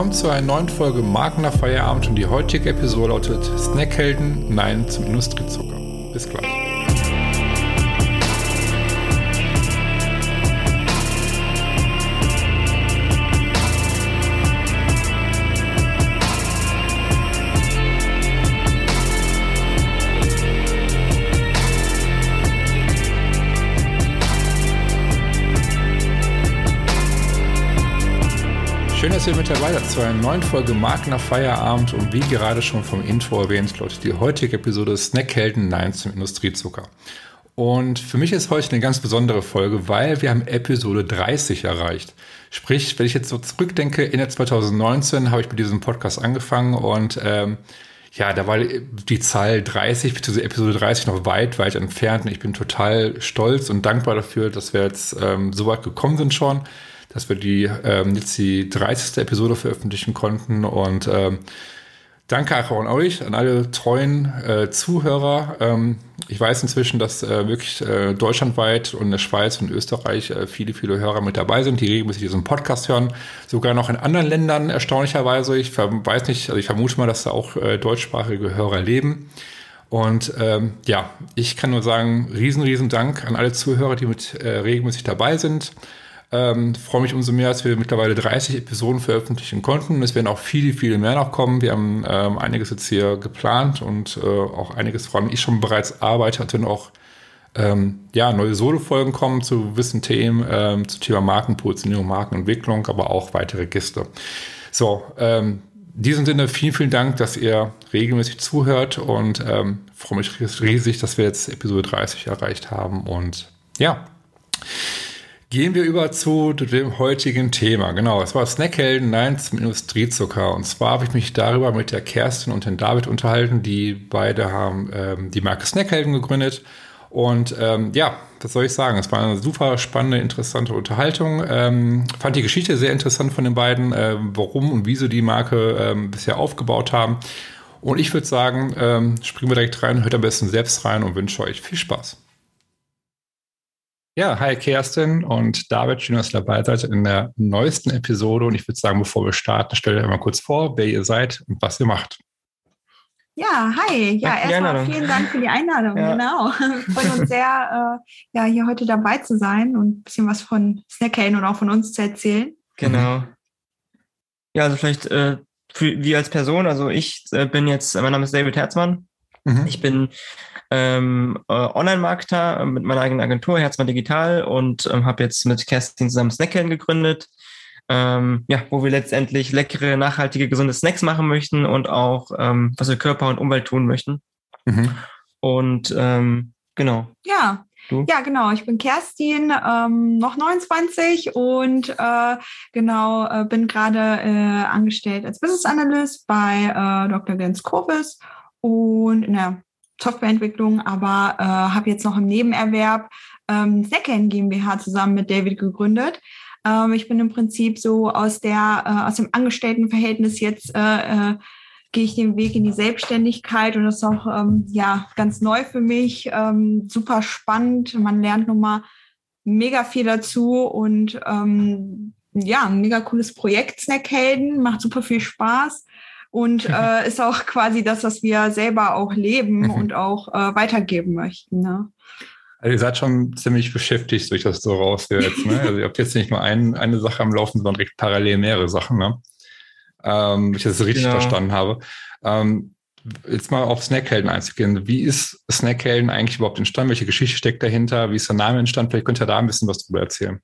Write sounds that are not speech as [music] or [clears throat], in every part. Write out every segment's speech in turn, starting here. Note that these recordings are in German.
willkommen zu einer neuen Folge Marken nach Feierabend und die heutige Episode lautet Snackhelden, nein zum Industriezucker. Bis gleich. Dass ihr mit dabei seid zu einer neuen Folge Mark nach Feierabend und wie gerade schon vom Intro erwähnt, lautet die heutige Episode Snackhelden Nein zum Industriezucker. Und für mich ist heute eine ganz besondere Folge, weil wir haben Episode 30 erreicht. Sprich, wenn ich jetzt so zurückdenke, Ende 2019 habe ich mit diesem Podcast angefangen und ähm, ja, da war die Zahl 30 bzw. Episode 30 noch weit, weit entfernt und ich bin total stolz und dankbar dafür, dass wir jetzt ähm, so weit gekommen sind schon dass wir die ähm, jetzt die 30. Episode veröffentlichen konnten. Und ähm, danke auch an euch, an alle treuen äh, Zuhörer. Ähm, ich weiß inzwischen, dass äh, wirklich äh, deutschlandweit und in der Schweiz und Österreich äh, viele, viele Hörer mit dabei sind, die regelmäßig diesen Podcast hören. Sogar noch in anderen Ländern erstaunlicherweise. Ich weiß nicht, also ich vermute mal, dass da auch äh, deutschsprachige Hörer leben. Und ähm, ja, ich kann nur sagen, riesen, riesen Dank an alle Zuhörer, die mit äh, regelmäßig dabei sind. Ähm, freue mich umso mehr, dass wir mittlerweile 30 Episoden veröffentlichen konnten. Es werden auch viele, viele mehr noch kommen. Wir haben ähm, einiges jetzt hier geplant und äh, auch einiges, woran ich schon bereits arbeite, hat dann auch ähm, ja, neue Solo-Folgen kommen zu gewissen Themen, ähm, zu Thema Markenpositionierung, Markenentwicklung, aber auch weitere Gäste. So, ähm, in diesem Sinne vielen, vielen Dank, dass ihr regelmäßig zuhört und ähm, freue mich riesig, dass wir jetzt Episode 30 erreicht haben und ja. Gehen wir über zu dem heutigen Thema. Genau, es war Snackhelden, nein zum Industriezucker. Und zwar habe ich mich darüber mit der Kerstin und dem David unterhalten. Die beide haben ähm, die Marke Snackhelden gegründet. Und ähm, ja, was soll ich sagen? Es war eine super spannende, interessante Unterhaltung. Ähm, fand die Geschichte sehr interessant von den beiden, äh, warum und wieso die Marke ähm, bisher aufgebaut haben. Und ich würde sagen, ähm, springen wir direkt rein, hört am besten selbst rein und wünsche euch viel Spaß. Ja, hi Kerstin und David, schön, dass ihr dabei seid in der neuesten Episode. Und ich würde sagen, bevor wir starten, stellt euch mal kurz vor, wer ihr seid und was ihr macht. Ja, hi. Ja, erstmal vielen Dank für die Einladung. [laughs] Ja. Genau. Freuen uns sehr, äh, ja, hier heute dabei zu sein und ein bisschen was von Snackhelden und auch von uns zu erzählen. Genau. Ja, also vielleicht äh, für, wie als Person, also ich äh, bin jetzt, mein Name ist David Herzmann. Mhm. Ich bin ähm, äh, Online-Marketer mit meiner eigenen Agentur, Herzmann Digital, und ähm, habe jetzt mit Kerstin zusammen Snackhelden gegründet. Ähm, ja, wo wir letztendlich leckere, nachhaltige, gesunde Snacks machen möchten und auch ähm, was für Körper und Umwelt tun möchten. Mhm. Und ähm, genau. Ja, Du? Ja, genau. Ich bin Kerstin, ähm, noch 29 und äh, genau äh, bin gerade äh, angestellt als Business Analyst bei äh, Dr. Jens Kovis und in der Softwareentwicklung, aber äh, habe jetzt noch im Nebenerwerb ähm, Snackend GmbH zusammen mit David gegründet. Ähm, ich bin im Prinzip so aus der äh, aus dem Angestelltenverhältnis jetzt äh, äh, gehe ich den Weg in die Selbstständigkeit und das ist auch ähm, ja ganz neu für mich, ähm, super spannend. Man lernt nochmal mega viel dazu und ähm, ja, ein mega cooles Projekt Snackhelden, macht super viel Spaß und [laughs] äh, ist auch quasi das, was wir selber auch leben mhm. und auch äh, weitergeben möchten. Ne? Also ihr seid schon ziemlich beschäftigt, so ich das so raushöre jetzt. Ne? Also ihr habt jetzt nicht nur ein, eine Sache am Laufen, sondern direkt parallel mehrere Sachen, ne? Ähm, ich das richtig genau. verstanden habe. Ähm, jetzt mal auf Snackhelden einzugehen. Wie ist Snackhelden eigentlich überhaupt entstanden? Welche Geschichte steckt dahinter? Wie ist der Name entstanden? Vielleicht könnt ihr da ein bisschen was drüber erzählen.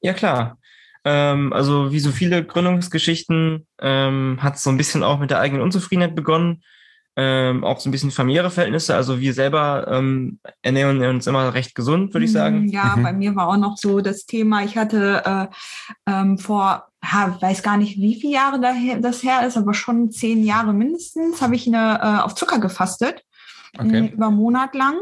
Ja, klar. Ähm, also wie so viele Gründungsgeschichten ähm, hat es so ein bisschen auch mit der eigenen Unzufriedenheit begonnen. Ähm, auch so ein bisschen familiäre Verhältnisse. Also wir selber ähm, ernähren uns immer recht gesund, würde ich sagen. Mm, ja, mhm. bei mir war auch noch so das Thema, ich hatte äh, ähm, vor, ha, weiß gar nicht, wie viele Jahre daher, das her ist, aber schon zehn Jahre mindestens, habe ich eine, äh, auf Zucker gefastet, okay. über einen Monat lang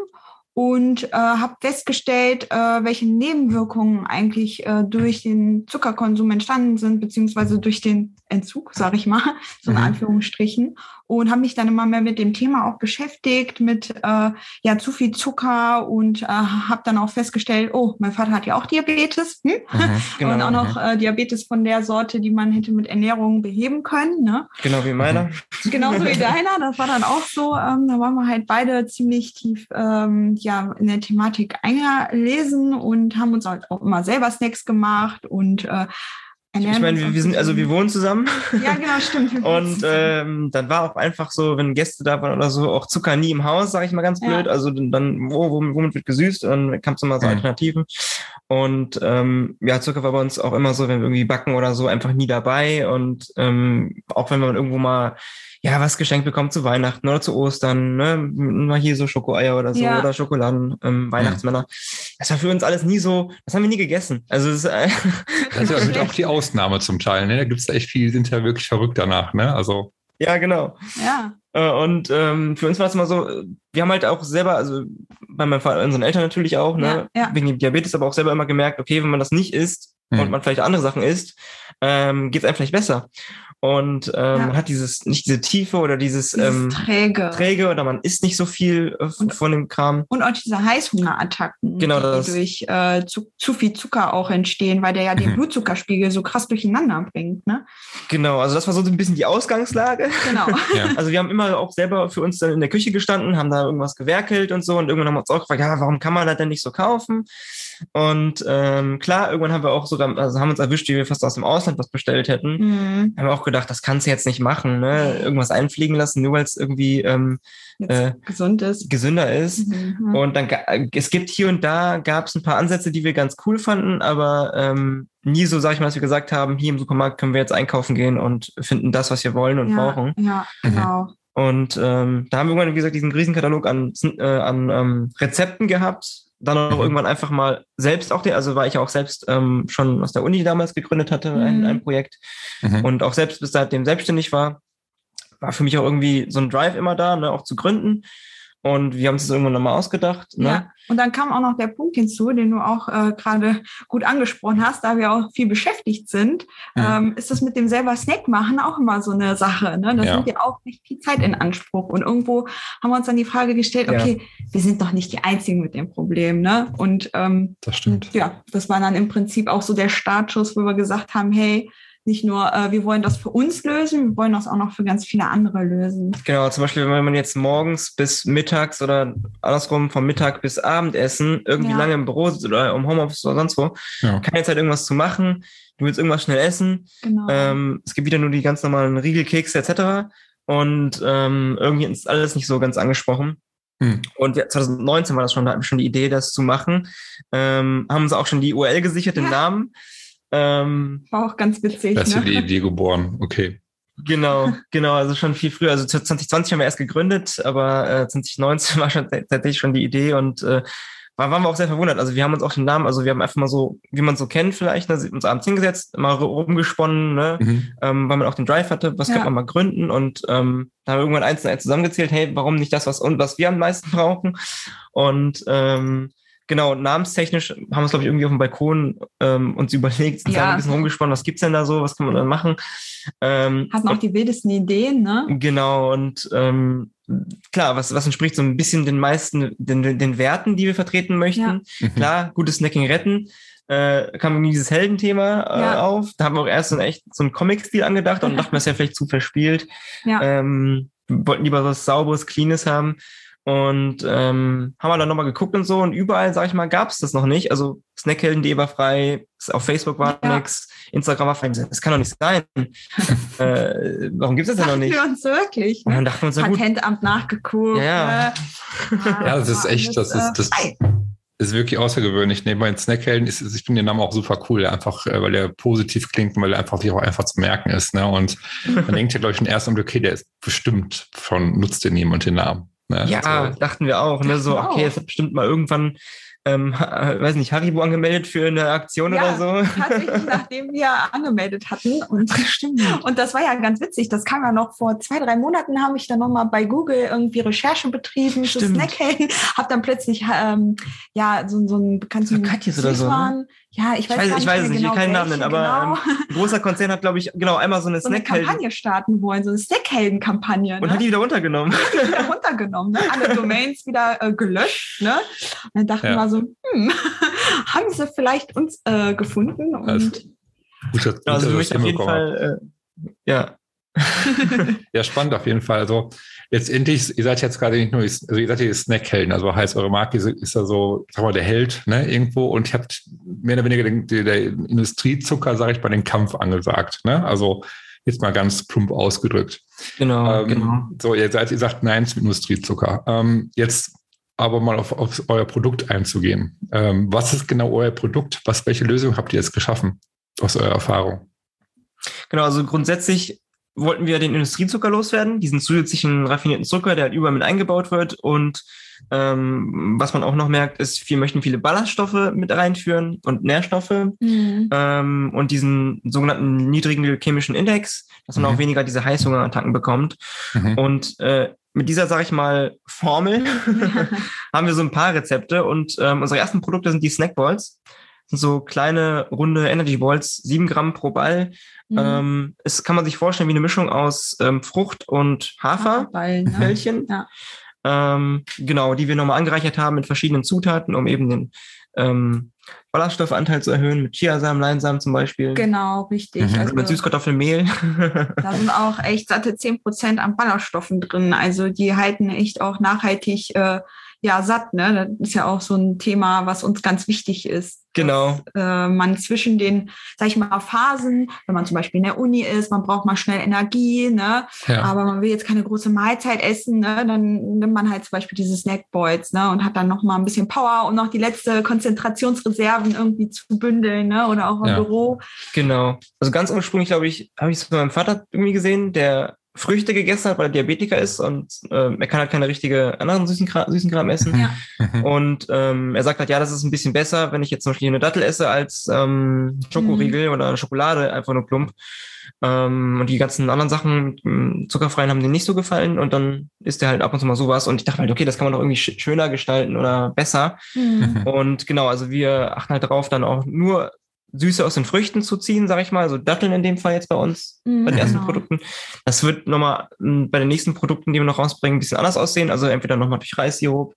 und äh, habe festgestellt, äh, welche Nebenwirkungen eigentlich äh, durch den Zuckerkonsum entstanden sind, beziehungsweise durch den Entzug, sag ich mal, [laughs] so in mhm. Anführungsstrichen. Und habe mich dann immer mehr mit dem Thema auch beschäftigt, mit äh, ja zu viel Zucker und äh, habe dann auch festgestellt, oh, mein Vater hat ja auch Diabetes hm? mhm, genau, [laughs] und auch noch mhm. äh, Diabetes von der Sorte, die man hätte mit Ernährung beheben können. Ne? Genau wie meiner. [laughs] Genauso wie deiner, das war dann auch so. Ähm, da waren wir halt beide ziemlich tief ähm, ja in der Thematik eingelesen und haben uns halt auch immer selber Snacks gemacht und äh, ich meine, wir, wir, sind, also wir wohnen zusammen. [laughs] Ja, genau, stimmt. und ähm, dann war auch einfach so, wenn Gäste da waren oder so, auch Zucker nie im Haus, sage ich mal ganz blöd. Ja. Also dann, wo, womit wird gesüßt? Und dann kam es immer so. Alternativen. Und ähm, ja, Zucker war bei uns auch immer so, wenn wir irgendwie backen oder so, einfach nie dabei. Und ähm, auch wenn man irgendwo mal ja, was geschenkt bekommt zu Weihnachten oder zu Ostern, ne? Mal hier so Schokoeier oder so ja. oder Schokoladen, ähm, Weihnachtsmänner. Das war für uns alles nie so, das haben wir nie gegessen. Also das, äh das ist ja [laughs] auch die Ausnahme zum Teil, ne? Da gibt es echt viele, die sind ja wirklich verrückt danach, ne? Also. Ja, genau. Ja. Äh, und ähm, für uns war es immer so, wir haben halt auch selber, also bei meinem Vater, unseren Eltern natürlich auch, ne, ja, ja. wegen dem Diabetes, aber auch selber immer gemerkt, okay, wenn man das nicht isst mhm. und man vielleicht andere Sachen isst, ähm, geht es einem vielleicht besser und ähm, ja. man hat dieses nicht diese Tiefe oder dieses, dieses ähm, träge. träge oder man isst nicht so viel äh, und, von dem Kram und auch diese Heißhungerattacken, genau die das. durch äh, zu, zu viel Zucker auch entstehen, weil der ja den mhm. Blutzuckerspiegel so krass durcheinander bringt, ne? Genau, also das war so ein bisschen die Ausgangslage. Genau. ja. [laughs] Also wir haben immer auch selber für uns dann in der Küche gestanden, haben da irgendwas gewerkelt und so und irgendwann haben wir uns auch gefragt, ja, warum kann man das denn nicht so kaufen? Und ähm, klar, irgendwann haben wir auch sogar, also haben uns erwischt, wie wir fast aus dem Ausland was bestellt hätten. Mhm. Haben wir auch gedacht, das kannst du jetzt nicht machen, ne? Irgendwas einfliegen lassen, nur weil es irgendwie ähm, äh, gesund ist. gesünder ist. Mhm. Und dann es gibt hier und da gab es ein paar Ansätze, die wir ganz cool fanden, aber ähm, nie so, sag ich mal, dass wir gesagt haben, hier im Supermarkt können wir jetzt einkaufen gehen und finden das, was wir wollen und ja, brauchen. Ja, genau. Und ähm, da haben wir irgendwann, wie gesagt, diesen Riesenkatalog an, äh, an ähm, Rezepten gehabt, dann auch mhm. irgendwann einfach mal selbst auch, also war ich auch selbst ähm, schon aus der Uni damals gegründet hatte, mhm. ein, ein Projekt mhm. und auch selbst bis seitdem selbstständig war, war für mich auch irgendwie so ein Drive immer da, ne, auch zu gründen. Und wir haben es irgendwann nochmal ausgedacht. Ne? Ja. Und dann kam auch noch der Punkt hinzu, den du auch äh, gerade gut angesprochen hast, da wir auch viel beschäftigt sind, mhm. ähm, ist das mit dem selber Snack machen auch immer so eine Sache. Ne? Da ja. nimmt ja auch nicht viel Zeit in Anspruch. Und irgendwo haben wir uns dann die Frage gestellt, okay, ja. wir sind doch nicht die Einzigen mit dem Problem. Ne? Und ähm, das stimmt. Ja, das war dann im Prinzip auch so der Startschuss, wo wir gesagt haben, hey, nicht nur, äh, wir wollen das für uns lösen, wir wollen das auch noch für ganz viele andere lösen. Genau, zum Beispiel, wenn man jetzt morgens bis mittags oder andersrum vom Mittag bis Abendessen irgendwie ja. lange im Büro sitzt oder im Homeoffice oder sonst wo, ja. keine Zeit irgendwas zu machen, du willst irgendwas schnell essen, genau. ähm, es gibt wieder nur die ganz normalen Riegelkekse etc. Und ähm, irgendwie ist alles nicht so ganz angesprochen. Hm. Und 2019 war das schon, da hatten wir schon die Idee, das zu machen. Ähm, haben uns auch schon die URL gesichert, den ja. Namen. Ähm, War auch ganz witzig. Da ist ne? die Idee geboren, okay. Genau, genau, also schon viel früher. Also 2020 haben wir erst gegründet, aber äh, 2019 [laughs] war schon tatsächlich schon die Idee und äh, war, waren wir auch sehr verwundert. Also wir haben uns auch den Namen, also wir haben einfach mal so, wie man so kennt vielleicht, ne, uns abends hingesetzt, mal rumgesponnen, ne, mhm. ähm, weil man auch den Drive hatte, was ja. kann man mal gründen und ähm, da haben wir irgendwann eins und eins zusammengezählt, hey, warum nicht das, was und was wir am meisten [laughs] brauchen? Und ähm, genau, namenstechnisch haben wir es, glaube ich, irgendwie auf dem Balkon ähm, uns überlegt, sind ja. ein bisschen rumgesponnen, was gibt's denn da so, was kann man dann machen? Ähm, Hatten auch die wildesten Ideen, ne? Genau, und ähm, klar, was, was entspricht so ein bisschen den meisten, den, den Werten, die wir vertreten möchten. Ja. Mhm. Klar, gutes Snacking retten. Äh, kam irgendwie dieses Heldenthema äh, ja. auf. Da haben wir auch erst so, echt so einen Comic-Stil angedacht und dachten, das ist ja vielleicht zu verspielt. Ja. Ähm, wollten lieber was Sauberes, Cleanes haben. Und ähm, haben wir dann nochmal geguckt und so und überall, sag ich mal, gab es das noch nicht. Also Snackhelden.de war frei, auf Facebook war ja. nichts, Instagram war frei. Das kann doch nicht sein. [laughs] äh, warum gibt es das denn noch nicht? wir uns wirklich. Ne? Und dann dachten wir uns, ja, gut. Patentamt nachgeguckt. Ja, ja. Ne? [laughs] ja das ist echt, das ist, das ist wirklich außergewöhnlich. Neben meinen Snackhelden ist, ich finde den Namen auch super cool, einfach, äh, weil er positiv klingt und weil er einfach sich auch einfach zu merken ist. Ne? Und [laughs] man denkt ja, glaube ich, schon erst, okay, der ist bestimmt von, nutzt den jemand den Namen. Ne? Ja, also, dachten wir auch. Ne? So, okay, es hat bestimmt mal irgendwann ähm, weiß nicht, Haribo angemeldet für eine Aktion ja, oder so? Tatsächlich, [laughs] nachdem wir angemeldet hatten. Und, Stimmt. und das war ja ganz witzig. Das kam ja noch vor zwei, drei Monaten, habe ich dann nochmal bei Google irgendwie Recherche betrieben Stimmt. zu Snackhelden. Habe dann plötzlich ähm, ja so, so einen bekannten Katjes oder so. Ne? Ja, ich weiß, ich weiß, ich weiß es nicht, genau ich will keinen Namen nennen, aber genau. ähm, ein großer Konzern hat, glaube ich, genau, einmal so eine so eine Snackhelden. Kampagne starten wollen, so eine Snackhelden-Kampagne. Und ne? hat die wieder runtergenommen. wieder runtergenommen, ne? alle Domains wieder äh, gelöscht. Ne? Und dann dachten Ja. wir so, hm, [laughs] haben sie vielleicht uns äh, gefunden? Und Also, Gut, dass, gut, Also für mich auf jeden. Fall, äh, ja. [laughs] [laughs] Ja, spannend auf jeden Fall. Also letztendlich, ihr seid jetzt gerade nicht nur, also ihr seid ja Snackhelden, also heißt eure Marke ist, ist ja so, sag mal, der Held, ne, irgendwo und ihr habt mehr oder weniger den, den, der Industriezucker, sage ich mal, den Kampf angesagt, ne? Also jetzt mal ganz plump ausgedrückt. Genau, Ähm, genau. So, ihr seid, ihr sagt Nein zum Industriezucker. Ähm, jetzt aber mal auf, auf euer Produkt einzugehen. Ähm, was ist genau euer Produkt? Was, welche Lösung habt ihr jetzt geschaffen aus eurer Erfahrung? Genau, also grundsätzlich wollten wir den Industriezucker loswerden, diesen zusätzlichen raffinierten Zucker, der halt überall mit eingebaut wird. Und ähm, was man auch noch merkt, ist, wir möchten viele Ballaststoffe mit reinführen und Nährstoffe Mhm. ähm, und diesen sogenannten niedrigen glykämischen Index, dass man Mhm. auch weniger diese Heißhungerattacken bekommt. Mhm. Und äh, mit dieser, sage ich mal, Formel [laughs] [laughs] haben wir so ein paar Rezepte und ähm, unsere ersten Produkte sind die Snackballs. Sind so kleine, runde Energy Balls, sieben Gramm pro Ball. Mhm. Ähm, es kann man sich vorstellen wie eine Mischung aus ähm, Frucht und Hafer. Ball, ne? Bällchen. Ja. Ähm, genau, die wir nochmal angereichert haben mit verschiedenen Zutaten, um eben den ähm, Ballaststoffanteil zu erhöhen, mit Chiasamen, Leinsamen zum Beispiel. Genau, richtig. Mhm. Also mit Süßkartoffelmehl. [laughs] Da sind auch echt satte 10% an Ballaststoffen drin. Also die halten echt auch nachhaltig äh, ja satt. Ne? Das ist ja auch so ein Thema, was uns ganz wichtig ist. Genau. Äh, man zwischen den, sag ich mal, Phasen, wenn man zum Beispiel in der Uni ist, man braucht mal schnell Energie, ne? Ja. aber man will jetzt keine große Mahlzeit essen, ne? dann nimmt man halt zum Beispiel diese Snackboys ne? und hat dann noch mal ein bisschen Power, um noch die letzte Konzentrationsreserven irgendwie zu bündeln ne? oder auch im Ja. Büro. Genau. Also ganz ursprünglich, glaube ich, habe ich es bei meinem Vater irgendwie gesehen, der Früchte gegessen hat, weil er Diabetiker ist und ähm, er kann halt keine richtige anderen süßen, Kram, süßen Kram essen. Ja. Mhm. [laughs] Und ähm, er sagt halt, ja, das ist ein bisschen besser, wenn ich jetzt zum Beispiel eine Dattel esse, als ähm, Schokoriegel oder Schokolade, einfach nur plump. Ähm, und die ganzen anderen Sachen, ähm, zuckerfreien, haben dir nicht so gefallen. Und dann isst er halt ab und zu mal sowas. Und ich dachte halt, okay, das kann man doch irgendwie sch schöner gestalten oder besser. Mhm. Und genau, also wir achten halt darauf, dann auch nur Süße aus den Früchten zu ziehen, sage ich mal. Also Datteln in dem Fall jetzt bei uns, bei den Mhm, ersten genau. Produkten. Das wird nochmal m, bei den nächsten Produkten, die wir noch rausbringen, ein bisschen anders aussehen. Also entweder nochmal durch Reissirup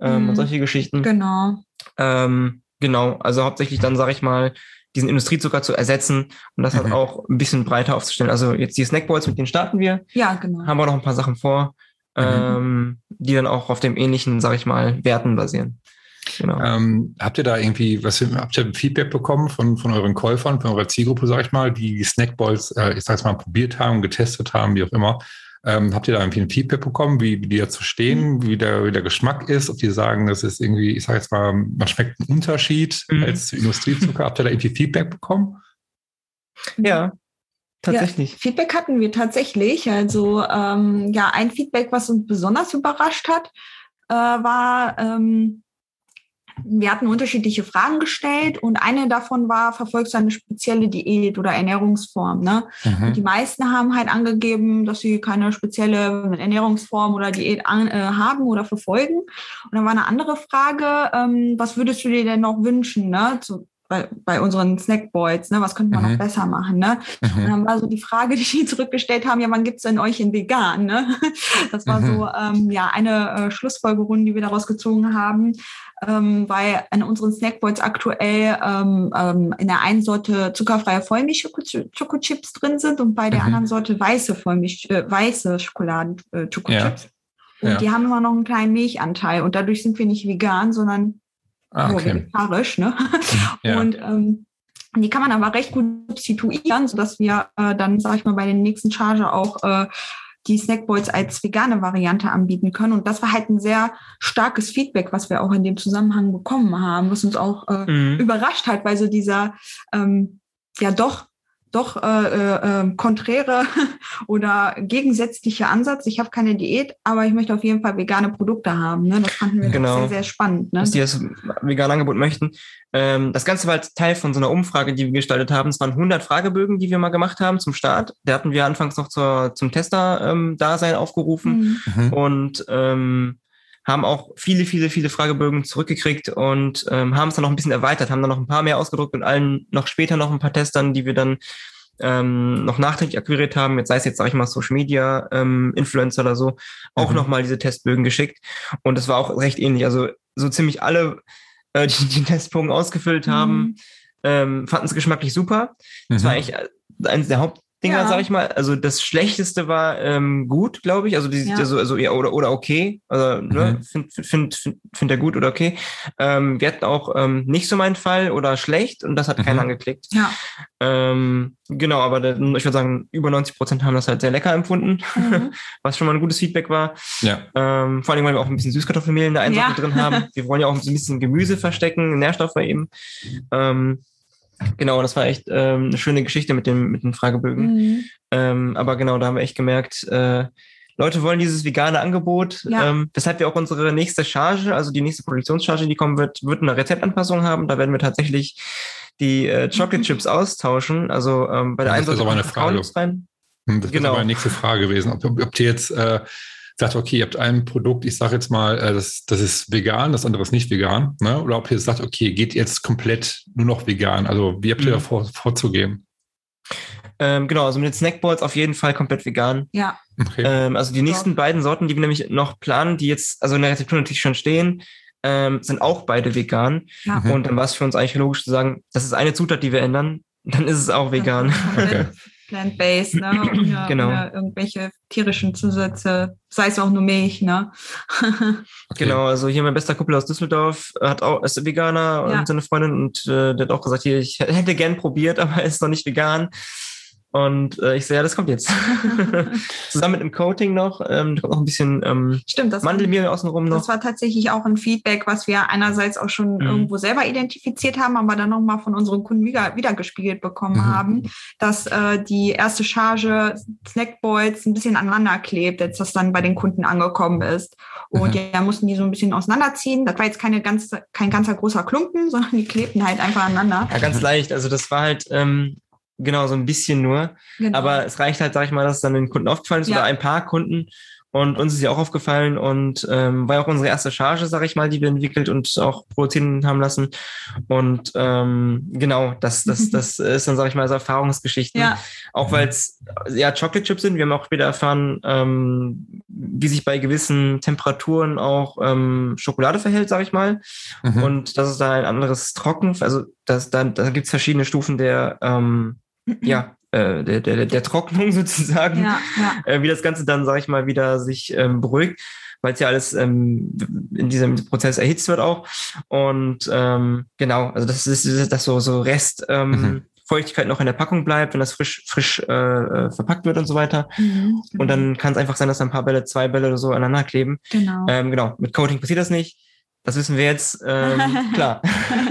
ähm, Mhm. und solche Geschichten. Genau. Ähm, genau, also hauptsächlich dann, sage ich mal, diesen Industriezucker zu ersetzen und das halt Mhm. auch ein bisschen breiter aufzustellen. Also jetzt die Snackballs, mit denen starten wir, Ja, genau. haben wir noch ein paar Sachen vor, Mhm. ähm, die dann auch auf dem ähnlichen, sage ich mal, Werten basieren. Genau. Ähm, habt ihr da irgendwie, was habt ihr Feedback bekommen von, von euren Käufern, von eurer Zielgruppe, sag ich mal, die die Snackballs, äh, ich sag's mal, probiert haben, getestet haben, wie auch immer? Ähm, habt ihr da irgendwie ein Feedback bekommen, wie, wie die dazu stehen, wie der, wie der Geschmack ist, ob die sagen, das ist irgendwie, ich sag jetzt mal, man schmeckt einen Unterschied Mhm. als zu Industriezucker? habt ihr da irgendwie Feedback bekommen? Ja, tatsächlich. Feedback hatten wir tatsächlich. Also ähm, ja, ein Feedback, was uns besonders überrascht hat, äh, war, ähm, wir hatten unterschiedliche Fragen gestellt und eine davon war, verfolgst du eine spezielle Diät oder Ernährungsform? Ne? Mhm. Und die meisten haben halt angegeben, dass sie keine spezielle Ernährungsform oder Diät an, äh, haben oder verfolgen. Und dann war eine andere Frage, ähm, was würdest du dir denn noch wünschen, ne? Zu, bei, bei unseren Snackboys, ne? Was könnte man Mhm. noch besser machen, ne? Und Mhm. dann war so die Frage, [laughs] die die zurückgestellt haben, ja, wann gibt's denn euch in vegan? Ne? Das war Mhm. so ähm, ja eine äh, Schlussfolgerung, die wir daraus gezogen haben, ähm, weil an unseren Snackboys aktuell ähm, ähm, in der einen Sorte zuckerfreie Vollmilch-Schokochips drin sind und bei der Mhm. anderen Sorte weiße Vollmilch, äh, weiße Schokoladen-Schokochips. Und Ja. die haben immer noch einen kleinen Milchanteil und dadurch sind wir nicht vegan, sondern Ah, okay. vegetarisch. Ne? Ja. Und ähm, die kann man aber recht gut situieren, sodass wir äh, dann, sag ich mal, bei den nächsten Charge auch äh, die Snackboys als vegane Variante anbieten können. Und das war halt ein sehr starkes Feedback, was wir auch in dem Zusammenhang bekommen haben, was uns auch äh, Mhm. überrascht hat, weil so dieser ähm, ja doch doch äh, äh, äh, konträre [laughs] oder gegensätzliche Ansatz. Ich habe keine Diät, aber ich möchte auf jeden Fall vegane Produkte haben. Ne? Das fanden wir Genau. sehr, sehr spannend. Ne? dass die das vegane Angebot möchten. Ähm, das Ganze war als Teil von so einer Umfrage, die wir gestaltet haben. Es waren 100 Fragebögen, die wir mal gemacht haben zum Start. Da hatten wir anfangs noch zur, zum Tester-Dasein aufgerufen. Mhm. Mhm. Und ähm, haben auch viele, viele, viele Fragebögen zurückgekriegt und ähm, haben es dann noch ein bisschen erweitert, haben dann noch ein paar mehr ausgedruckt und allen noch später noch ein paar Testern, die wir dann ähm, noch nachträglich akquiriert haben, jetzt sei es jetzt, sag ich mal, Social Media, ähm, Influencer oder so, auch mhm. nochmal diese Testbögen geschickt. Und das war auch recht ähnlich. Also so ziemlich alle, äh, die die Testbogen ausgefüllt mhm. haben, ähm, fanden es geschmacklich super. Mhm. Das war eigentlich äh, eines der Haupt Dinger, ja. sag ich mal. Also das Schlechteste war ähm, gut, glaube ich. Also die ja. also, also ja, oder, oder okay. Also ne, mhm. find, find, find, find er gut oder okay. Ähm, wir hatten auch ähm, nicht so meinen Fall oder schlecht und das hat mhm. keiner angeklickt. Ja. Ähm, genau, aber der, ich würde sagen, über 90 Prozent haben das halt sehr lecker empfunden, mhm. [laughs] was schon mal ein gutes Feedback war. Ja. Ähm, vor allem, weil wir auch ein bisschen Süßkartoffelmehl in der einen ja. drin haben. Wir wollen ja auch ein bisschen Gemüse verstecken, Nährstoffe eben. Ähm, Genau, das war echt ähm, eine schöne Geschichte mit, dem, mit den Fragebögen. Mhm. Ähm, aber genau, da haben wir echt gemerkt, äh, Leute wollen dieses vegane Angebot, ja. ähm, weshalb wir auch unsere nächste Charge, also die nächste Produktionscharge, die kommen wird, wird eine Rezeptanpassung haben. Da werden wir tatsächlich die äh, Chocolate Chips austauschen. Also ähm, bei der einen Seite ist aber eine Frage. Rein. Hm, das genau. ist meine nächste Frage gewesen. Ob, ob die jetzt äh, sagt, okay, ihr habt ein Produkt, ich sage jetzt mal, äh, das, das ist vegan, das andere ist nicht vegan, ne? oder ob ihr sagt, okay, geht jetzt komplett nur noch vegan, also wie habt ihr mhm. da vor, vorzugehen? Ähm, genau, also mit den Snackboards auf jeden Fall komplett vegan. Ja. Okay. Ähm, also die nächsten ja. beiden Sorten, die wir nämlich noch planen, die jetzt also in der Rezeptur natürlich schon stehen, ähm, sind auch beide vegan. Ja. Mhm. Und dann war es für uns eigentlich logisch zu sagen, das ist eine Zutat, die wir ändern, dann ist es auch vegan. Okay [laughs] plant-based, ne? Ohne, [clears throat] genau. ohne irgendwelche tierischen Zusätze, sei es auch nur Milch, ne? [laughs] genau, also hier mein bester Kumpel aus Düsseldorf hat auch, ist Veganer ja. und seine Freundin und äh, der hat auch gesagt, hier, ich hätte gern probiert, [laughs] aber er ist noch nicht vegan. Und äh, ich sehe, ja, das kommt jetzt. [laughs] [laughs] Zusammen mit dem Coating noch, ähm, kommt noch ein bisschen ähm, Stimmt, das Mandelmehl außenrum noch. Das war tatsächlich auch ein Feedback, was wir einerseits auch schon mhm. irgendwo selber identifiziert haben, aber dann nochmal von unseren Kunden wieder, wieder gespiegelt bekommen mhm. haben, dass äh, die erste Charge Snackboys ein bisschen aneinander klebt, als das dann bei den Kunden angekommen ist. Und mhm. ja, mussten die so ein bisschen auseinanderziehen. Das war jetzt keine ganze, kein ganzer großer Klumpen, [laughs] sondern die klebten halt einfach aneinander. Ja, ganz leicht. Also das war halt, ähm, Genau, so ein bisschen nur. Genau. Aber es reicht halt, sag ich mal, dass es dann den Kunden aufgefallen ist ja. oder ein paar Kunden. Und uns ist ja auch aufgefallen und ähm, war auch unsere erste Charge, sag ich mal, die wir entwickelt und auch produzieren haben lassen. Und ähm, genau, das, das, [laughs] das ist dann, sag ich mal, so Erfahrungsgeschichten. Ja. Auch weil es ja Chocolate Chips sind. Wir haben auch später erfahren, ähm, wie sich bei gewissen Temperaturen auch ähm, Schokolade verhält, sag ich mal. Mhm. Und das ist da ein anderes Trocken. Also das, da, da gibt es verschiedene Stufen der ähm, ja, äh, der, der, der Trocknung [laughs] sozusagen, ja, ja. Äh, wie das Ganze dann, sage ich mal, wieder sich ähm, beruhigt, weil es ja alles ähm, in diesem Prozess erhitzt wird auch. Und ähm, genau, also das ist das so, so Rest. Ähm, mhm. Feuchtigkeit noch in der Packung bleibt, wenn das frisch, frisch äh, äh verpackt wird und so weiter. Mhm, Und dann kann es einfach sein, dass ein paar Bälle, zwei Bälle oder so aneinander kleben. Genau. Ähm, genau. Mit Coating passiert das nicht. Das wissen wir jetzt. Ähm, [laughs] klar.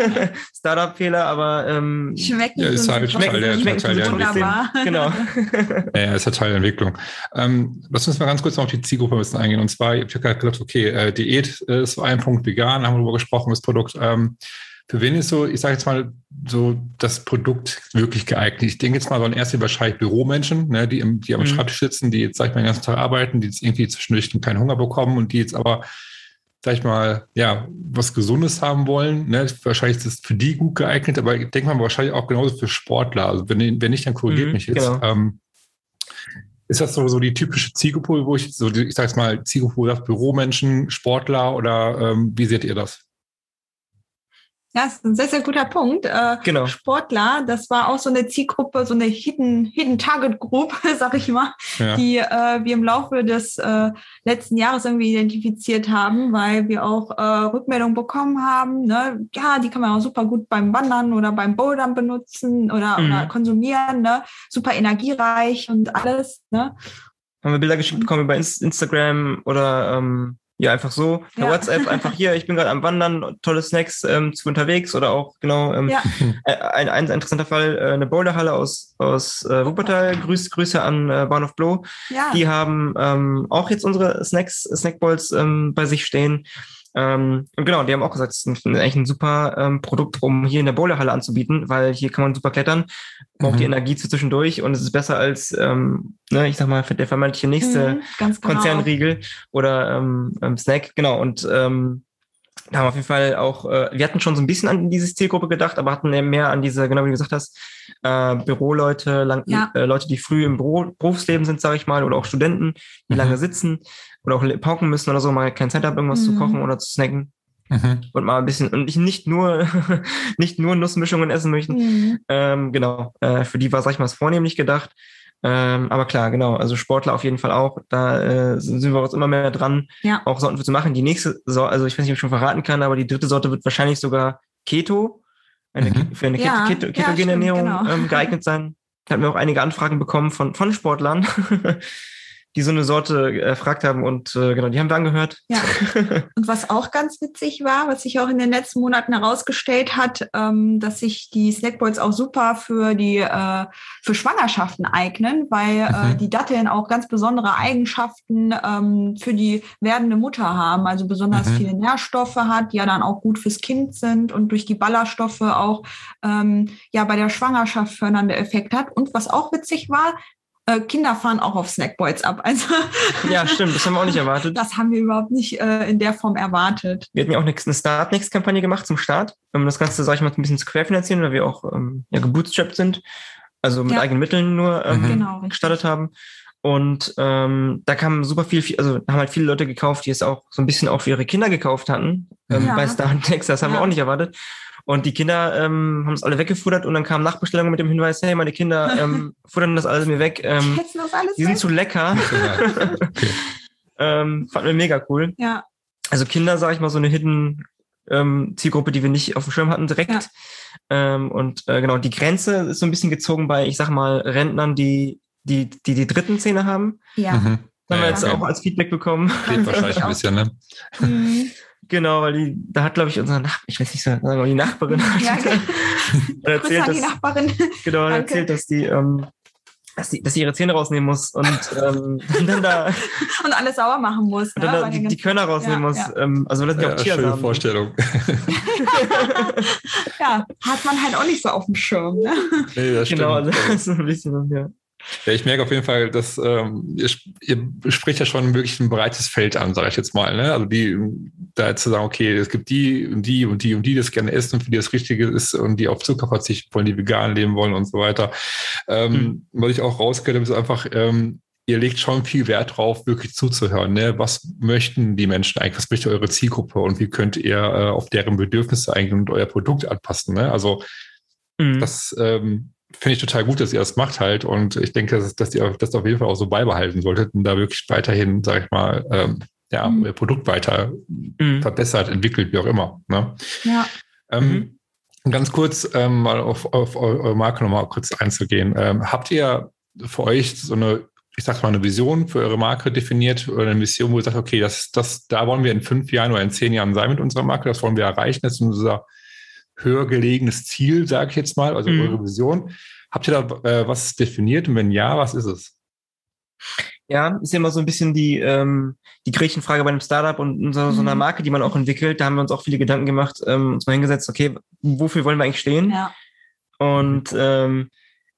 [laughs] Startup-Fehler, aber ähm, schmecken ja, ist halt schmecken, Teil der, schmecken Teil der Entwicklung. Genau. [laughs] ja, ist ja Teil der Entwicklung. Ähm, lass uns mal ganz kurz noch auf die Zielgruppe ein bisschen eingehen. Und zwar, ich habe gerade gesagt, okay, äh, Diät ist so ein Punkt, vegan, haben wir darüber gesprochen, das Produkt. Ähm, für wen ist so, ich sage jetzt mal, so das Produkt wirklich geeignet? Ich denke jetzt mal so an erste wahrscheinlich Büromenschen, ne, die, im, die am mhm. Schreibtisch sitzen, die jetzt, sag ich mal, den ganzen Tag arbeiten, die jetzt irgendwie zwischendurch keinen Hunger bekommen und die jetzt aber sag ich mal, ja, was Gesundes haben wollen. Ne? Wahrscheinlich ist das für die gut geeignet, aber ich denke mal wahrscheinlich auch genauso für Sportler. Also wenn, wenn nicht, dann korrigiert mhm, mich jetzt. Genau. Ähm, ist das so, so die typische Zielgruppe, wo ich so, ich sag jetzt mal, Zielgruppe, sagt Büromenschen, Sportler oder ähm, wie seht ihr das? Ja, das ist ein sehr, sehr guter Punkt. Äh, genau. Sportler, das war auch so eine Zielgruppe, so eine Hidden, Hidden Target Group, [laughs] sag ich mal, ja. die äh, wir im Laufe des äh, letzten Jahres irgendwie identifiziert haben, weil wir auch äh, Rückmeldungen bekommen haben. Ne? Ja, die kann man auch super gut beim Wandern oder beim Bouldern benutzen oder, mhm. oder konsumieren. Ne? Super energiereich und alles. Ne? Haben wir Bilder geschickt bekommen über Instagram oder ähm, ja, einfach so. Per ja. WhatsApp, einfach hier, ich bin gerade am Wandern, tolle Snacks ähm, zu unterwegs oder auch, genau, ähm, ja. äh, ein, ein interessanter Fall, äh, eine Boulderhalle aus, aus äh, Wuppertal. Grüß, Grüße an äh, Bahnhof Blow. Ja. Die haben ähm, auch jetzt unsere Snacks, Snackballs ähm, bei sich stehen. Ähm, und genau, die haben auch gesagt, es ist ein, eigentlich ein super ähm, Produkt, um hier in der Bowlerhalle anzubieten, weil hier kann man super klettern, braucht mhm. die Energie zwischendurch und es ist besser als, ähm, ne, ich sag mal, der vermeintliche nächste mhm, genau. Konzernriegel oder ähm, ähm, Snack. Genau, und ähm, da haben wir auf jeden Fall auch, äh, wir hatten schon so ein bisschen an diese Zielgruppe gedacht, aber hatten mehr an diese, genau wie du gesagt hast, äh, Büroleute, lang, ja. äh, Leute, die früh im Büro, Berufsleben sind, sage ich mal, oder auch Studenten, die mhm. lange sitzen oder auch pauken müssen oder so, mal keine Zeit haben, irgendwas mhm. zu kochen oder zu snacken. Mhm. Und mal ein bisschen, und ich nicht nur, [laughs] nicht nur Nussmischungen essen möchten. Mhm. Ähm, genau, äh, für die war, sag ich mal, das vornehmlich gedacht. Ähm, aber klar, genau, also Sportler auf jeden Fall auch. Da äh, sind wir auch immer mehr dran, ja. auch Sorten für zu machen. Die nächste, so also ich weiß nicht, ob ich schon verraten kann, aber die dritte Sorte wird wahrscheinlich sogar Keto, eine, mhm. für eine ja, Keto, ketogene ja, Ernährung genau. ähm, geeignet sein. [laughs] Da hatten wir auch einige Anfragen bekommen von, von Sportlern. [laughs] die so eine Sorte äh, erfragt haben und äh, genau, die haben wir angehört. Ja. [laughs] Und was auch ganz witzig war, was sich auch in den letzten Monaten herausgestellt hat, ähm, dass sich die Snackballs auch super für die äh, für Schwangerschaften eignen, weil äh, mhm. die Datteln auch ganz besondere Eigenschaften ähm, für die werdende Mutter haben, also besonders mhm. viele Nährstoffe hat, die ja dann auch gut fürs Kind sind und durch die Ballaststoffe auch ähm, ja bei der Schwangerschaft fördernde Effekt hat. Und was auch witzig war, äh, Kinder fahren auch auf Snackboys ab. Also ja, stimmt, das haben wir auch nicht erwartet. Das haben wir überhaupt nicht äh, in der Form erwartet. Wir hatten ja auch eine, eine Start-Next-Kampagne gemacht zum Start, um das Ganze, sag ich mal, ein bisschen zu querfinanzieren, weil wir auch ähm, ja, gebootstrapped sind, also mit ja. eigenen Mitteln nur ähm, genau, gestartet haben. Und ähm, da kamen super viel, also haben halt viele Leute gekauft, die es auch so ein bisschen auch für ihre Kinder gekauft hatten. Ähm, ja. Bei Star Next, das haben ja. wir auch nicht erwartet. Und die Kinder ähm, haben es alle weggefuttert und dann kamen Nachbestellungen mit dem Hinweis, hey, meine Kinder ähm, [laughs] futtern das alles mir weg. Ähm, das alles die sind weg. zu lecker. [laughs] okay. ähm, fanden wir mega cool. Ja. Also Kinder, sage ich mal, so eine Hidden ähm, Zielgruppe, die wir nicht auf dem Schirm hatten direkt. Ja. Ähm, und äh, genau, die Grenze ist so ein bisschen gezogen bei, ich sag mal, Rentnern, die die, die, die dritten Zähne haben. Ja. Mhm. haben wir jetzt okay. auch als Feedback bekommen. Geht wahrscheinlich ein [laughs] bisschen, ne? Mhm. Genau, weil die, da hat, glaube ich, unsere Nach ich weiß nicht, sagen wir die Nachbarin [laughs] ja, [laughs] erzählt, dass, die Nachbarin. [laughs] Genau, erzählt, dass die, ähm, dass die, dass sie ihre Zähne rausnehmen muss und ähm, dann da und alles sauer machen muss. Und dann ne, die, die Körner rausnehmen ja, muss. Ja. Ähm, also das sind ja auch Tiere. Schöne Vorstellung. ja, hat man halt auch nicht so auf dem Schirm. Ne? Nee, das genau, stimmt. also das ist ein bisschen, ja. Ja, ich merke auf jeden Fall, dass ähm, ihr, ihr spricht ja schon wirklich ein breites Feld an, sage ich jetzt mal. Ne? Also die, da zu sagen, okay, es gibt die und die und die und die, die das gerne essen und für die das Richtige ist und die auf Zucker verzichten wollen, die vegan leben wollen und so weiter. Ähm, mhm. Was ich auch rausgehört habe, ist einfach, ähm, ihr legt schon viel Wert drauf, wirklich zuzuhören. Ne? Was möchten die Menschen eigentlich? Was möchte eure Zielgruppe und wie könnt ihr äh, auf deren Bedürfnisse eigentlich und euer Produkt anpassen? Ne? Also mhm. das ähm, finde ich total gut, dass ihr das macht halt. Und ich denke, dass, dass ihr das auf jeden Fall auch so beibehalten solltet und da wirklich weiterhin, sag ich mal, ähm, ja, mhm. euer Produkt weiter mhm. verbessert, entwickelt, wie auch immer. Ne? Ja. Ähm, mhm. Ganz kurz ähm, mal auf, auf eure Marke nochmal kurz einzugehen. Ähm, habt ihr für euch so eine, ich sag mal, eine Vision für eure Marke definiert oder eine Mission, wo ihr sagt, okay, das, das, da wollen wir in fünf Jahren oder in zehn Jahren sein mit unserer Marke, das wollen wir erreichen, das ist unser höher gelegenes Ziel, sage ich jetzt mal, also mhm. eure Vision. Habt ihr da äh, was definiert und wenn ja, was ist es? Ja, ist ja immer so ein bisschen die, ähm, die Gretchenfrage bei einem Startup und so, so einer mhm. Marke, die man auch entwickelt. Da haben wir uns auch viele Gedanken gemacht, ähm, uns mal hingesetzt, okay, wofür wollen wir eigentlich stehen? Ja. Und ähm,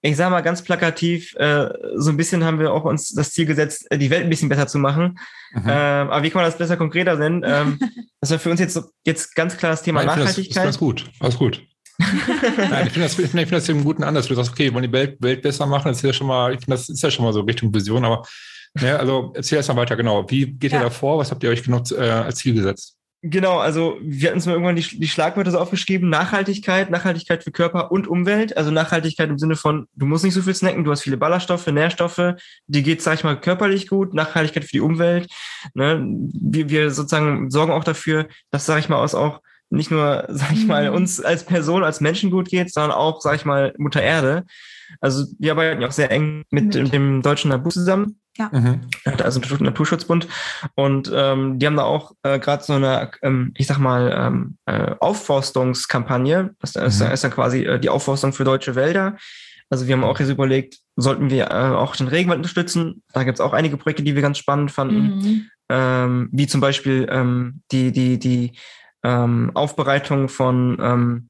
ich sage mal ganz plakativ, äh, so ein bisschen haben wir auch uns das Ziel gesetzt, äh, die Welt ein bisschen besser zu machen. Mhm. Ähm, aber wie kann man das besser konkreter nennen? Ähm, [laughs] das war für uns jetzt, jetzt ganz klar das Thema Nein, Nachhaltigkeit. Das ist ganz gut, alles gut. Nein, ich finde das, ich find, [laughs] ich find das einen guten Ansatz. Du sagst, okay, wir wollen die Welt, Welt besser machen. Das ist ja schon mal, ich finde, das ist ja schon mal so Richtung Vision, aber ja, also erzähl erst mal weiter, genau. Wie geht ja. ihr da vor? Was habt ihr euch genau äh, als Ziel gesetzt? Genau, also wir hatten uns mal irgendwann die, die Schlagwörter so aufgeschrieben, Nachhaltigkeit, Nachhaltigkeit für Körper und Umwelt. Also Nachhaltigkeit im Sinne von, du musst nicht so viel snacken, du hast viele Ballaststoffe, Nährstoffe, dir geht, sag ich mal, körperlich gut, Nachhaltigkeit für die Umwelt. Ne? Wir, wir sozusagen sorgen auch dafür, dass, sag ich mal, aus auch nicht nur, sag ich mal, mhm. uns als Person, als Menschen gut geht, sondern auch, sag ich mal, Mutter Erde. Also wir arbeiten ja auch sehr eng mit, mit. dem deutschen NABU zusammen. Ja. Mhm. Also Naturschutzbund. Und ähm, die haben da auch äh, gerade so eine, ähm, ich sag mal, ähm, äh, Aufforstungskampagne. Das, das mhm. ist dann quasi äh, die Aufforstung für deutsche Wälder. Also wir haben auch jetzt überlegt, sollten wir äh, auch den Regenwald unterstützen. Da gibt es auch einige Projekte, die wir ganz spannend fanden, mhm. ähm, wie zum Beispiel ähm, die, die, die ähm, Aufbereitung von ähm,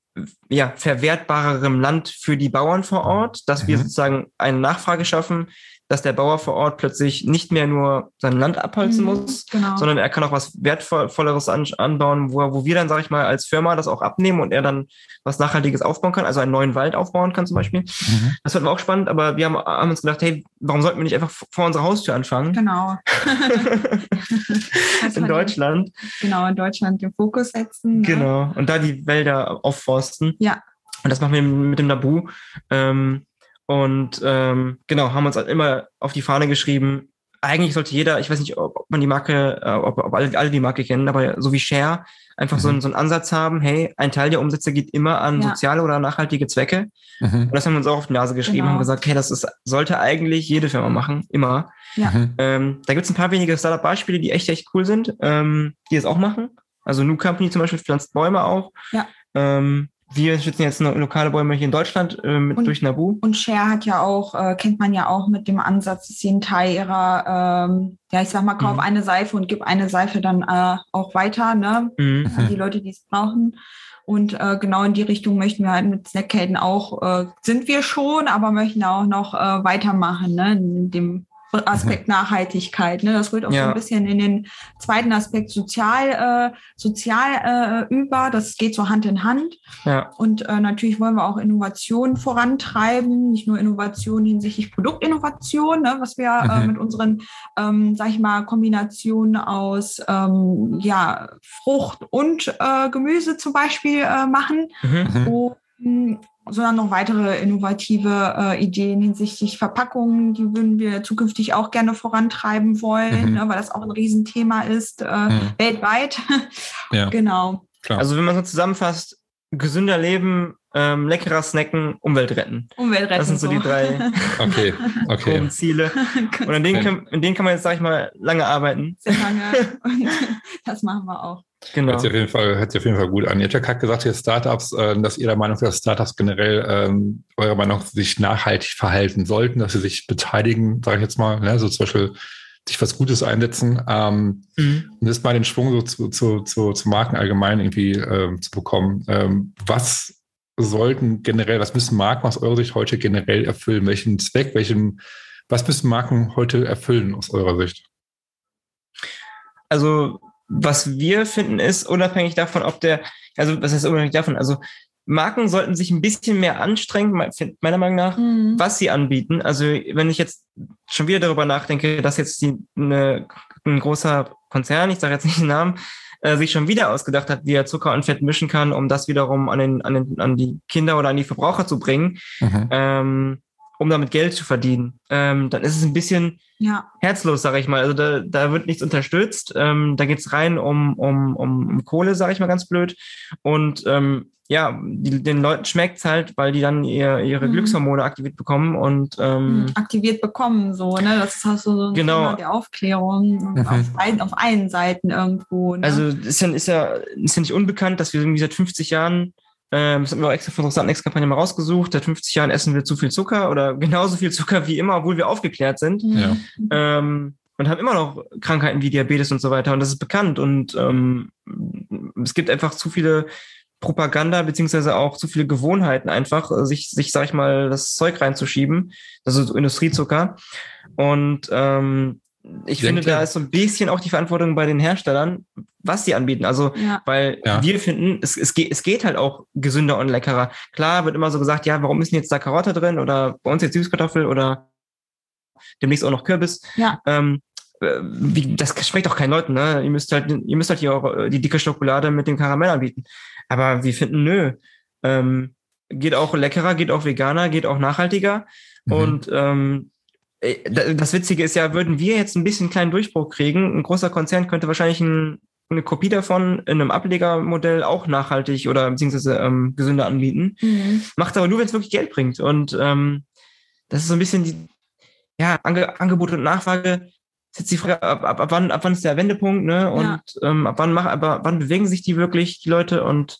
ja, verwertbarerem Land für die Bauern vor Ort, dass mhm. wir sozusagen eine Nachfrage schaffen, dass der Bauer vor Ort plötzlich nicht mehr nur sein Land abholzen mhm, muss, genau. sondern er kann auch was Wertvolleres an, anbauen, wo, wo wir dann, sage ich mal, als Firma das auch abnehmen und er dann was Nachhaltiges aufbauen kann, also einen neuen Wald aufbauen kann zum Beispiel. Mhm. Das fand wir auch spannend, aber wir haben, haben, uns gedacht, hey, warum sollten wir nicht einfach vor unserer Haustür anfangen? Genau. [laughs] in Deutschland. genau, in Deutschland den Fokus setzen. Ne? Genau, und da die Wälder aufforsten. Ja. Und das machen wir mit dem Nabu. Ähm, und ähm, genau, haben uns halt immer auf die Fahne geschrieben, eigentlich sollte jeder, ich weiß nicht, ob, man die Marke, äh, ob, ob alle, alle die Marke kennen, aber so wie Share, einfach mhm. so, einen, so einen Ansatz haben, hey, ein Teil der Umsätze geht immer an ja. soziale oder nachhaltige Zwecke. Mhm. Und das haben wir uns auch auf die Nase geschrieben, genau. haben gesagt, hey, das ist, sollte eigentlich jede Firma machen, immer. Ja. Mhm. Ähm, da gibt es ein paar wenige Startup-Beispiele, die echt, echt cool sind, ähm, die es auch machen. Also New Company zum Beispiel pflanzt Bäume auch. Ja. Ähm, wir schützen jetzt lokale Bäume hier in Deutschland äh, mit, und, durch Nabu. Und Share hat ja auch, äh, kennt man ja auch mit dem Ansatz, dass sie einen Teil ihrer, ähm, ja, ich sag mal, kauf mhm. eine Seife und gib eine Seife dann äh, auch weiter, ne? Mhm. An die Leute, die es brauchen. Und äh, genau in die Richtung möchten wir halt mit Snackhelden auch, äh, sind wir schon, aber möchten auch noch äh, weitermachen, ne? In dem Aspekt [laughs] Nachhaltigkeit. Ne? Das rührt auch ja. so ein bisschen in den zweiten Aspekt sozial, äh, sozial äh, über. Das geht so Hand in Hand. Ja. Und äh, natürlich wollen wir auch Innovation vorantreiben, nicht nur Innovation hinsichtlich Produktinnovation, ne? was wir äh, mhm. mit unseren, ähm, sag ich mal, Kombinationen aus ähm, ja, Frucht und äh, Gemüse zum Beispiel äh, machen. Mhm. Und sondern noch weitere innovative äh, Ideen hinsichtlich Verpackungen, die würden wir zukünftig auch gerne vorantreiben wollen, mhm. ne, weil das auch ein Riesenthema ist, äh, mhm. weltweit. [laughs] Ja. genau. Klar. Also wenn man so zusammenfasst, gesünder leben, ähm, leckerer snacken, Umwelt retten. Umwelt retten. Das sind so, so. die drei okay, okay. Ziele. [laughs] Und an denen, kann, an denen kann man jetzt, sag ich mal, lange arbeiten. Sehr lange. Und [laughs] das machen wir auch. Genau. Hört sich auf jeden Fall, hört sich auf jeden Fall gut an. Ihr habt ja gerade gesagt, ihr Startups, äh, dass ihr der Meinung seid, dass Startups generell ähm, eurer Meinung nach sich nachhaltig verhalten sollten, dass sie sich beteiligen, sage ich jetzt mal, ne? so zum Beispiel sich was Gutes einsetzen. Ähm, mhm. Und das mal den Schwung so zu, zu, zu, zu Marken allgemein irgendwie ähm, zu bekommen. Ähm, was sollten generell, was müssen Marken aus eurer Sicht heute generell erfüllen? Welchen Zweck, welchen, was müssen Marken heute erfüllen aus eurer Sicht? Also was wir finden, ist unabhängig davon, ob der, also was heißt unabhängig davon, also Marken sollten sich ein bisschen mehr anstrengen, meiner Meinung nach, mhm. was sie anbieten. Also wenn ich jetzt schon wieder darüber nachdenke, dass jetzt die, eine, ein großer Konzern, ich sage jetzt nicht den Namen, äh, sich schon wieder ausgedacht hat, wie er Zucker und Fett mischen kann, um das wiederum an, den, an, den, an die Kinder oder an die Verbraucher zu bringen, mhm. ähm, um damit Geld zu verdienen, ähm, dann ist es ein bisschen ja. herzlos, sage ich mal. Also da, da wird nichts unterstützt. Ähm, da geht's rein um, um, um, um Kohle, sage ich mal ganz blöd. Und ähm, ja, die, den Leuten schmeckt's halt, weil die dann ihr, ihre mhm. Glückshormone aktiviert bekommen und ähm, mhm, aktiviert bekommen, so, ne? Das ist halt so, so genau. Thema der Aufklärung auf, ein, auf allen Seiten irgendwo. Ne? Also ist ja, ist ja ist ja nicht unbekannt, dass wir irgendwie seit 50 Jahren ähm, das haben wir auch extra für unsere Next-Kampagne mal rausgesucht. Seit 50 Jahren essen wir zu viel Zucker oder [laughs] genauso viel Zucker wie immer, obwohl wir aufgeklärt sind. Ja. Ähm, und haben immer noch Krankheiten wie Diabetes und so weiter. Und das ist bekannt. Und ähm, es gibt einfach zu viele Propaganda beziehungsweise auch zu viele Gewohnheiten einfach, sich, sich, sag ich mal, das Zeug reinzuschieben, also so Industriezucker. Und ähm, ich Sehr finde, klar. da ist so ein bisschen auch die Verantwortung bei den Herstellern, was sie anbieten. Also, ja. weil ja. wir finden, es, es, geht, es geht halt auch gesünder und leckerer. Klar wird immer so gesagt, ja, warum ist denn jetzt da Karotte drin oder bei uns jetzt Süßkartoffel oder demnächst auch noch Kürbis. Ja. Ähm, äh, wie, das schmeckt auch keinen Leuten, ne? Ihr müsst halt, ihr müsst halt hier auch die dicke Schokolade mit dem Karamell anbieten. Aber wir finden, nö. Ähm, geht auch leckerer, geht auch veganer, geht auch nachhaltiger. Mhm. Und ähm, äh, das Witzige ist ja, würden wir jetzt ein bisschen kleinen Durchbruch kriegen, ein großer Konzern könnte wahrscheinlich ein, eine Kopie davon in einem Ablegermodell auch nachhaltig oder beziehungsweise ähm, gesünder anbieten. Mhm. Macht aber nur, wenn es wirklich Geld bringt. Und ähm, das ist so ein bisschen die ja, Ange Angebot und Nachfrage. Ist jetzt die Frage, ab, ab, ab, wann, ab wann ist der Wendepunkt, ne? Und ja. ähm, ab wann mach, ab wann bewegen sich die wirklich, die Leute? Und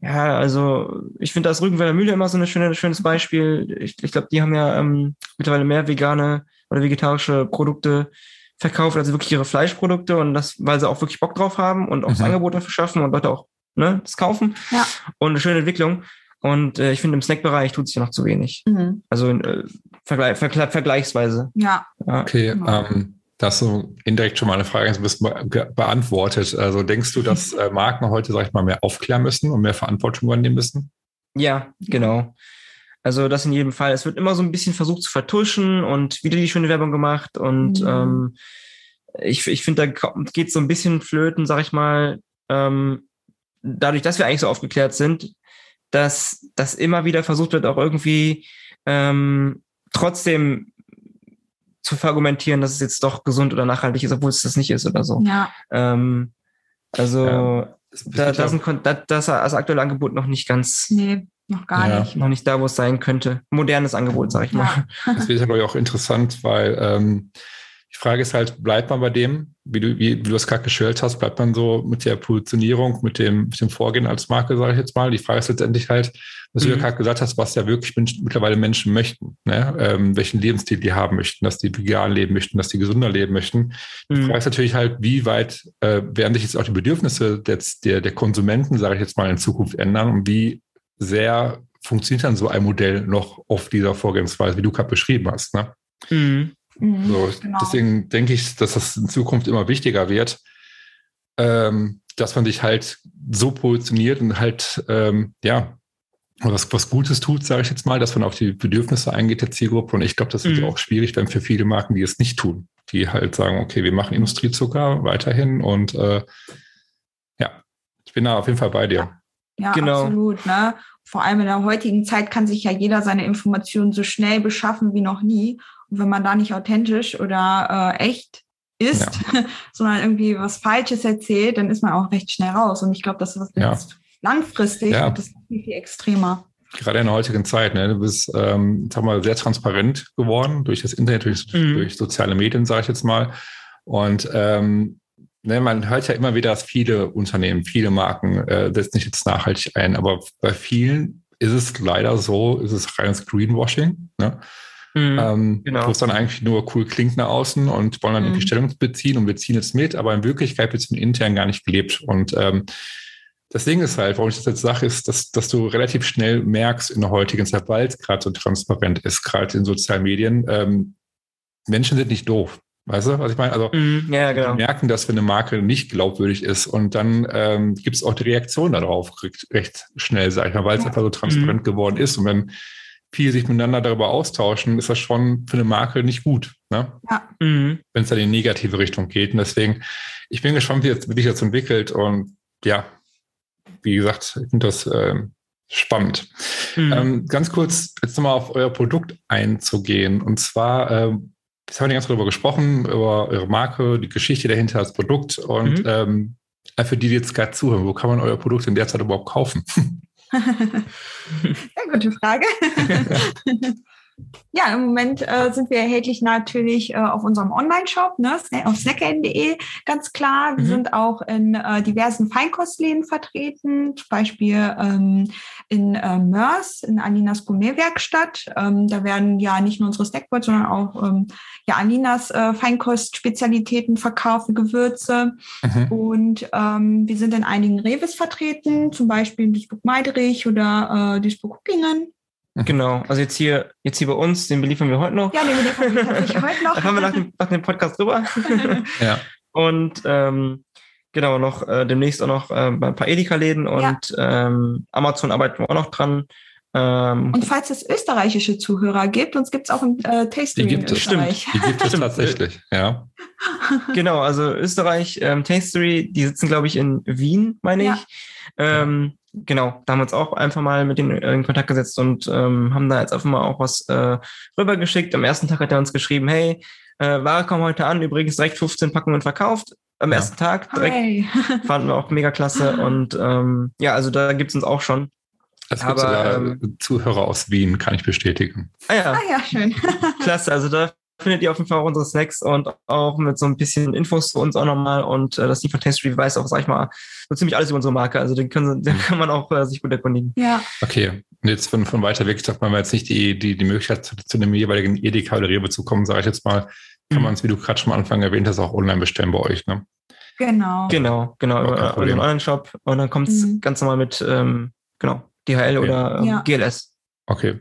Ja, also ich finde das Rügenwalder Mühle immer so ein schöne, schönes Beispiel. Ich, ich glaube, die haben ja ähm, mittlerweile mehr vegane oder vegetarische Produkte verkauft, also wirklich ihre Fleischprodukte und das, weil sie auch wirklich Bock drauf haben und auch das mhm. Angebot dafür schaffen und Leute auch ne, das kaufen. Ja. Und eine schöne Entwicklung. Und äh, ich finde, im Snackbereich tut sich ja noch zu wenig. Mhm. Also äh, vergleich, vergleich, vergleichsweise. Ja. ja. Okay, genau. ähm, das so indirekt schon mal eine Frage ein bisschen beantwortet. Also denkst du, dass äh, Marken heute, sag ich mal, mehr aufklären müssen und mehr Verantwortung übernehmen müssen? Ja, genau. Also das in jedem Fall. Es wird immer so ein bisschen versucht zu vertuschen und wieder die schöne Werbung gemacht. Und mhm. ähm, ich, ich finde, da geht so ein bisschen flöten, sag ich mal, ähm, dadurch, dass wir eigentlich so aufgeklärt sind, dass das immer wieder versucht wird, auch irgendwie ähm, trotzdem zu verargumentieren, dass es jetzt doch gesund oder nachhaltig ist, obwohl es das nicht ist oder so. Ja. Ähm, also ja, da, da sind, da, das, das aktuelle Angebot noch nicht ganz nee. Noch gar ja. nicht. Noch nicht da, wo es sein könnte. Modernes Angebot, sag ich mal. Ja. Das wäre, glaube ich, auch interessant, weil ähm, die Frage ist halt, bleibt man bei dem, wie du, wie, wie du es gerade geschildert hast, bleibt man so mit der Positionierung, mit dem, mit dem Vorgehen als Marke, sage ich jetzt mal. Die Frage ist letztendlich halt, was mhm. du ja gerade gesagt hast, was ja wirklich Menschen, mittlerweile Menschen möchten, ne? ähm, welchen Lebensstil die haben möchten, dass die vegan leben möchten, dass die gesünder leben möchten. Die mhm. Frage ist natürlich halt, wie weit äh, werden sich jetzt auch die Bedürfnisse des, der, der Konsumenten, sage ich jetzt mal, in Zukunft ändern und wie sehr funktioniert dann so ein Modell noch auf dieser Vorgehensweise, wie du gerade beschrieben hast. Ne? Mhm. Mhm, so, genau. Deswegen denke ich, dass das in Zukunft immer wichtiger wird, ähm, dass man sich halt so positioniert und halt, ähm, ja, was, was Gutes tut, sage ich jetzt mal, dass man auf die Bedürfnisse eingeht der Zielgruppe. Und ich glaube, das ist mhm. auch schwierig wenn für viele Marken, die es nicht tun, die halt sagen, okay, wir machen Industriezucker weiterhin und äh, ja, ich bin da auf jeden Fall bei dir. Ja, genau. absolut. Ne? Vor allem in der heutigen Zeit kann sich ja jeder seine Informationen so schnell beschaffen wie noch nie. Und wenn man da nicht authentisch oder äh, echt ist, ja. [laughs] sondern irgendwie was Falsches erzählt, dann ist man auch recht schnell raus. Und ich glaube, das ist ja. langfristig ja. das viel, viel extremer. Gerade in der heutigen Zeit, ne? du bist, ähm, sag mal, sehr transparent geworden durch das Internet, durch, mhm. durch soziale Medien, sage ich jetzt mal. Und ähm, ne, man hört ja immer wieder, dass viele Unternehmen, viele Marken äh, setzen sich jetzt nachhaltig ein, aber bei vielen ist es leider so, ist es reines Greenwashing. Ne? Mhm, ähm, genau. Wo es dann eigentlich nur cool klingt nach außen und wollen dann mhm. irgendwie Stellung beziehen und wir ziehen jetzt mit, aber in Wirklichkeit wird es intern gar nicht gelebt. Und ähm, das Ding ist halt, warum ich das jetzt sage, ist, dass, dass du relativ schnell merkst in der heutigen Zeit, weil es gerade so transparent ist, gerade in sozialen Medien, ähm, Menschen sind nicht doof. Weißt du, was ich meine? Also mm, ja, genau. merken, dass wenn eine Marke nicht glaubwürdig ist und dann ähm, gibt es auch die Reaktion darauf recht schnell, sag ich mal, weil es einfach so transparent mm. geworden ist. Und wenn viele sich miteinander darüber austauschen, ist das schon für eine Marke nicht gut. Ne? Ja. Mhm. Wenn es dann in die negative Richtung geht. Und deswegen, ich bin gespannt, wie, jetzt, wie sich das entwickelt. Und ja, wie gesagt, ich finde das ähm, spannend. Mhm. Ähm, ganz kurz jetzt nochmal auf euer Produkt einzugehen. Und zwar, ähm, jetzt haben wir ganz darüber gesprochen, über eure Marke, die Geschichte dahinter, das Produkt. Und mhm. ähm, für die, die jetzt gerade zuhören, wo kann man euer Produkt in der Zeit überhaupt kaufen? [laughs] [laughs] Sehr gute Frage. [laughs] Ja, im Moment äh, sind wir erhältlich natürlich äh, auf unserem Online-Shop, ne, auf snackend.de, ganz klar. Wir mhm. sind auch in äh, diversen Feinkostläden vertreten, zum Beispiel ähm, in äh, Mörs, in Alinas Gourmet-Werkstatt. Ähm, da werden ja nicht nur unsere Snackboards, sondern auch ähm, ja, Alinas äh, Feinkostspezialitäten verkauft, Gewürze. Mhm. Und ähm, wir sind in einigen Reves vertreten, zum Beispiel in Duisburg-Meiderich oder äh, Duisburg-Kuckingen. Genau, also jetzt hier, jetzt hier bei uns, den beliefern wir heute noch. Ja, den beliefern wir tatsächlich heute noch. [laughs] da kommen wir nach dem, nach dem Podcast drüber. [laughs] ja. Und ähm, genau, noch äh, demnächst auch noch äh, bei ein paar Edeka-Läden und ja. ähm, Amazon arbeiten wir auch noch dran. Ähm, und falls es österreichische Zuhörer gibt, uns gibt es auch ein äh, Tasting die gibt es, Stimmt, die gibt es tatsächlich, ja. Genau, also Österreich, ähm, Tastery, die sitzen, glaube ich, in Wien, meine ja. ich. Ähm, genau, da haben wir uns auch einfach mal mit denen in Kontakt gesetzt und ähm, haben da jetzt einfach mal auch was äh, rübergeschickt. Am ersten Tag hat er uns geschrieben, hey, äh, Ware kommt heute an, übrigens direkt 15 Packungen verkauft. Am ja. ersten Tag direkt. Hi. [laughs] Fanden wir auch mega klasse. Und ähm, ja, also da gibt's uns auch schon. Es gibt sogar ähm, Zuhörer aus Wien, kann ich bestätigen. Ah ja, ah, ja schön. klasse, also da findet ihr auf jeden Fall auch unsere Snacks und auch mit so ein bisschen Infos zu uns auch nochmal und äh, das Team von Tasty weiß auch, sag ich mal, so ziemlich alles über unsere Marke. Also den, können, [laughs] den kann man auch äh, sich gut erkundigen. Ja. Okay. Und jetzt von, von weiter weg sagt man jetzt nicht die, die, die Möglichkeit zu, zu einem jeweiligen Edeka oder Rewe zu kommen, sage ich jetzt mal, kann mhm. man es, wie du gerade schon am Anfang erwähnt hast, auch online bestellen bei euch, ne? Genau. Genau, genau, über unseren Online-Shop und dann kommt es mhm. ganz normal mit, ähm, genau, DHL okay. oder ähm, ja. GLS. Okay.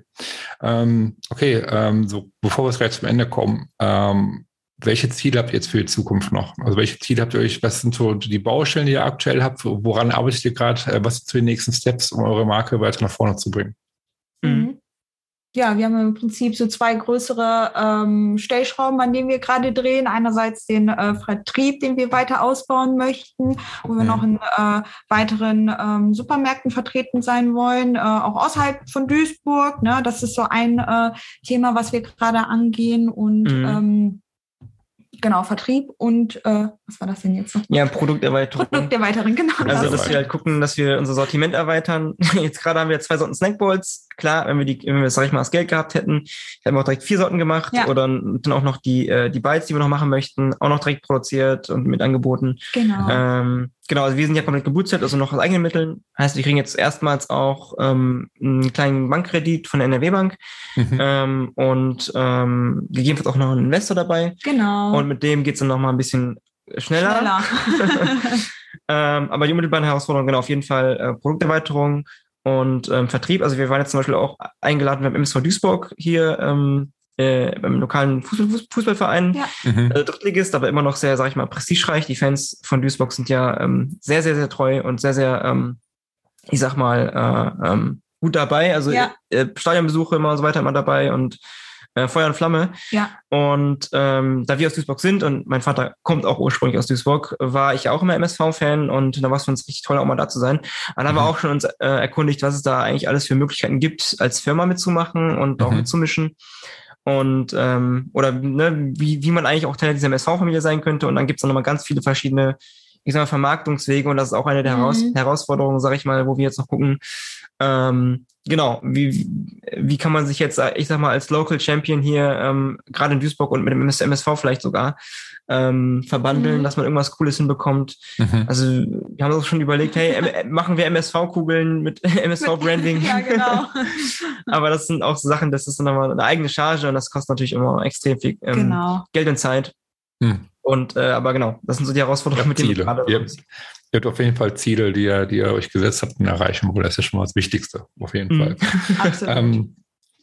Ähm, okay, ähm, so bevor wir gleich zum Ende kommen, ähm, welche Ziele habt ihr jetzt für die Zukunft noch? Also welche Ziele habt ihr euch, was sind so die Baustellen, die ihr aktuell habt? Woran arbeitet ihr gerade? Äh, was sind so die nächsten Steps, um eure Marke weiter nach vorne zu bringen? Mhm ja, wir haben im Prinzip so zwei größere ähm, Stellschrauben, an denen wir gerade drehen. Einerseits den äh, Vertrieb, den wir weiter ausbauen möchten, wo wir mhm. noch in äh, weiteren ähm, Supermärkten vertreten sein wollen, äh, auch außerhalb von Duisburg. Ne? Das ist so ein äh, Thema, was wir gerade angehen und mhm. ähm, genau, Vertrieb und äh, was war das denn jetzt noch? Ja, Produkterweiterung. Produkterweiterung, genau. Also, das. dass wir halt gucken, dass wir unser Sortiment erweitern. [laughs] Jetzt gerade haben wir zwei Sorten Snackballs. Klar, wenn wir die, wenn wir, sag ich mal, das Geld gehabt hätten, hätten wir auch direkt vier Sorten gemacht ja. oder dann auch noch die, äh, die Bites, die wir noch machen möchten, auch noch direkt produziert und mit angeboten. Genau. Ähm, genau, also wir sind ja komplett gebootstrapped, also noch aus eigenen Mitteln. Heißt, wir kriegen jetzt erstmals auch ähm, einen kleinen Bankkredit von der NRW Bank mhm. ähm, und ähm, gegebenenfalls auch noch einen Investor dabei. Genau. Und mit dem geht's dann noch mal ein bisschen schneller. schneller. [laughs] ähm, aber die unmittelbaren Herausforderungen, genau, auf jeden Fall äh, Produkterweiterung und ähm, Vertrieb. Also wir waren jetzt zum Beispiel auch eingeladen beim MSV Duisburg hier ähm, äh, beim lokalen Fußball, Fußballverein, ja. mhm. äh, Drittligist, aber immer noch sehr, sag ich mal, prestigereich. Die Fans von Duisburg sind ja ähm, sehr, sehr, sehr treu und sehr, sehr, ähm, ich sag mal, äh, ähm, gut dabei. Also ja. äh, Stadionbesuche immer und so weiter immer dabei und äh, Feuer und Flamme. Ja. Und ähm, da wir aus Duisburg sind und mein Vater kommt auch ursprünglich aus Duisburg, war ich auch immer MSV-Fan und da war es für uns richtig toll, auch mal da zu sein. Dann haben wir mhm. auch schon uns äh, erkundigt, was es da eigentlich alles für Möglichkeiten gibt, als Firma mitzumachen und mhm. auch mitzumischen und ähm, oder ne, wie, wie man eigentlich auch Teil dieser MSV-Familie sein könnte. Und dann gibt es noch mal ganz viele verschiedene, ich sag mal, Vermarktungswege und das ist auch eine der mhm. Heraus Herausforderungen, sage ich mal, wo wir jetzt noch gucken, ähm, genau, wie, wie kann man sich jetzt, ich sag mal, als Local Champion hier, ähm, gerade in Duisburg und mit dem MSV vielleicht sogar, ähm, verbandeln, mhm. dass man irgendwas Cooles hinbekommt. Mhm. Also wir haben uns schon überlegt, hey, machen wir MSV-Kugeln mit [laughs] MSV-Branding. ja, genau. [laughs] Aber das sind auch so Sachen, das ist dann nochmal eine eigene Charge und das kostet natürlich immer extrem viel ähm, genau. Geld und Zeit. Mhm. Und äh, aber genau, das sind so die Herausforderungen, mit denen wir gerade. Ihr, ihr habt auf jeden Fall Ziele, die ihr, die ihr euch gesetzt habt und erreichen wollt. Das ist ja schon mal das Wichtigste, auf jeden mhm. Fall. Absolut. Ähm,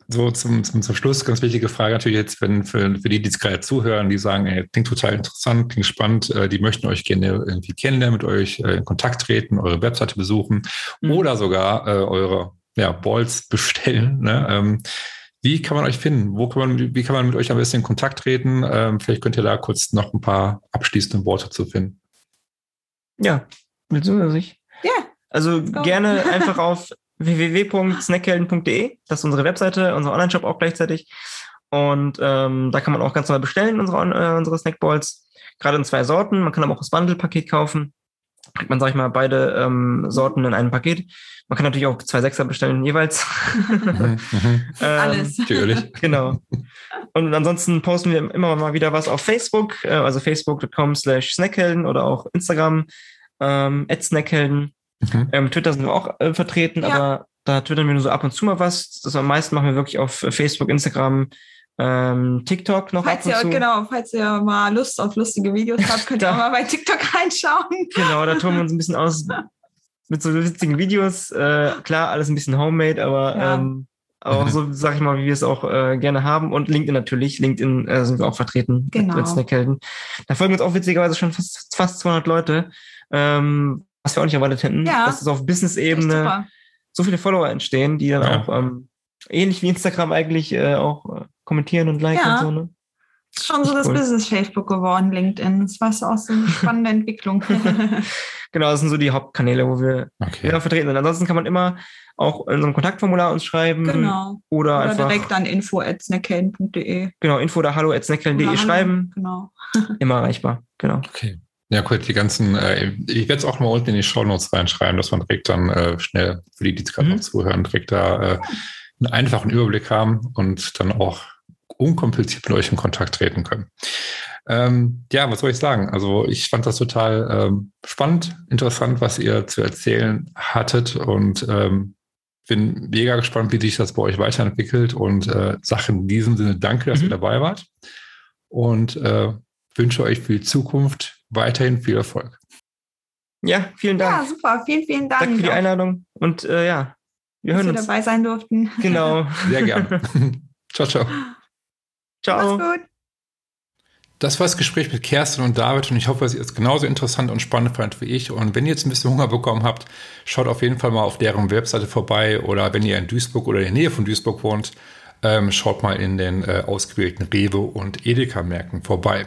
so zum, zum, zum Schluss, ganz wichtige Frage natürlich jetzt, wenn für, für die, die jetzt gerade zuhören, die sagen, ey, klingt total interessant, klingt spannend, äh, die möchten euch gerne irgendwie kennenlernen, mit euch äh, in Kontakt treten, eure Webseite besuchen mhm. oder sogar äh, eure ja, Balls bestellen. Ne? Ähm, wie kann man euch finden? Wo kann man, wie kann man mit euch am besten in Kontakt treten? Ähm, vielleicht könnt ihr da kurz noch ein paar abschließende Worte zu finden. Ja, willst du oder ich? Ja. Also gerne [laughs] einfach auf www.snackhelden.de. Das ist unsere Webseite, unser Online-Shop auch gleichzeitig. Und ähm, da kann man auch ganz normal bestellen, unsere, äh, unsere Snackballs. Gerade in zwei Sorten. Man kann aber auch das Bundle-Paket kaufen. Kriegt man, sag ich mal, beide ähm, Sorten in einem Paket. Man kann natürlich auch zwei Sechser bestellen jeweils. Mhm, mhm. [laughs] ähm, Alles. Natürlich. Genau. Und ansonsten posten wir immer mal wieder was auf Facebook, äh, also facebook.com slash snackhelden oder auch Instagram ähm, snackhelden. Mhm. Ähm, Twitter sind wir auch äh, vertreten, ja. aber da twittern wir nur so ab und zu mal was. Das am meisten machen wir wirklich auf Facebook, Instagram, ähm, TikTok noch falls ab und ihr, zu. Genau, falls ihr mal Lust auf lustige Videos [laughs] habt, könnt ihr mal bei TikTok reinschauen. Genau, da tun wir uns ein bisschen aus mit so witzigen Videos. Äh, klar, alles ein bisschen homemade, aber ja. ähm, auch so, sag ich mal, wie wir es auch äh, gerne haben. Und LinkedIn natürlich. LinkedIn äh, sind wir auch vertreten. Genau. Mit Snackhelden. Da folgen uns auch witzigerweise schon fast, fast 200 Leute. Ähm, was wir auch nicht erwartet hätten, ja. dass es auf Business-Ebene so viele Follower entstehen, die dann ja. auch ähm, ähnlich wie Instagram eigentlich äh, auch äh, kommentieren und liken ja. und so. Ne? ist schon so das cool. Business Facebook geworden, LinkedIn. Das war so auch so eine [laughs] spannende Entwicklung. [laughs] genau, das sind so die Hauptkanäle, wo wir okay. vertreten sind. Ansonsten kann man immer auch in so einem Kontaktformular uns schreiben. Genau. Oder, oder einfach, direkt an info.snackhelden.de. Genau, info oder hallo at snackhelden.de schreiben. Genau. immer erreichbar. Genau. Okay. Ja, gut, die ganzen, äh, ich werde es auch mal unten in die Show Notes reinschreiben, dass man direkt dann äh, schnell, für die, die gerade mhm. noch zuhören, direkt da äh, einen einfachen Überblick haben und dann auch unkompliziert mit euch in Kontakt treten können. Ähm, ja, was soll ich sagen? Also ich fand das total ähm, spannend, interessant, was ihr zu erzählen hattet und ähm, bin mega gespannt, wie sich das bei euch weiterentwickelt und äh, sage in diesem Sinne danke, dass mhm. ihr dabei wart und äh, wünsche euch für die Zukunft weiterhin viel Erfolg. Ja, vielen Dank. Ja, super. Vielen, vielen Dank. Danke für die Einladung und äh, ja, wir hören dass uns. wir dabei sein durften. Genau. [laughs] Sehr gerne. [laughs] ciao, ciao. Ciao. Mach's gut. Das war das Gespräch mit Kerstin und David und ich hoffe, dass ihr es genauso interessant und spannend fand wie ich. Und wenn ihr jetzt ein bisschen Hunger bekommen habt, schaut auf jeden Fall mal auf deren Webseite vorbei oder wenn ihr in Duisburg oder in der Nähe von Duisburg wohnt, ähm, schaut mal in den äh, ausgewählten Rewe und Edeka-Märkten vorbei.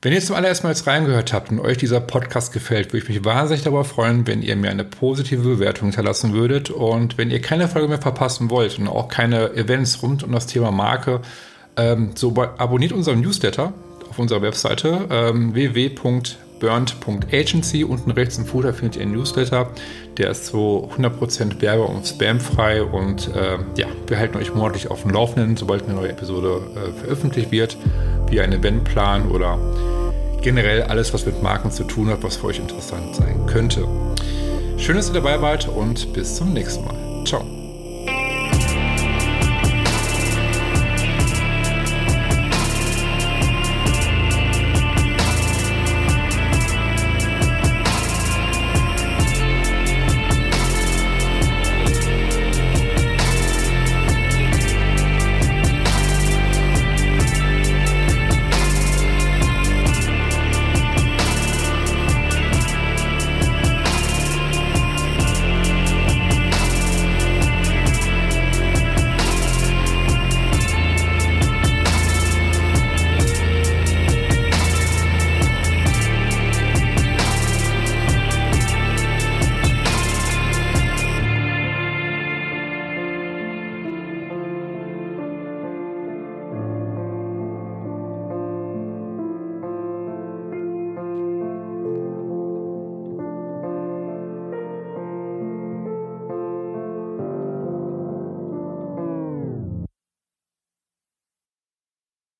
Wenn ihr zum allerersten Mal jetzt reingehört habt und euch dieser Podcast gefällt, würde ich mich wahnsinnig darüber freuen, wenn ihr mir eine positive Bewertung hinterlassen würdet. Und wenn ihr keine Folge mehr verpassen wollt und auch keine Events rund um das Thema Marke, ähm, so abonniert unseren Newsletter auf unserer Webseite ähm, www.burnt.agency. Unten rechts im Footer findet ihr einen Newsletter. Der ist so 100% werbe- und spamfrei und äh, ja, wir halten euch monatlich auf dem Laufenden, sobald eine neue Episode äh, veröffentlicht wird, wie ein Eventplan oder generell alles, was mit Marken zu tun hat, was für euch interessant sein könnte. Schön, dass ihr dabei wart und bis zum nächsten Mal. Ciao.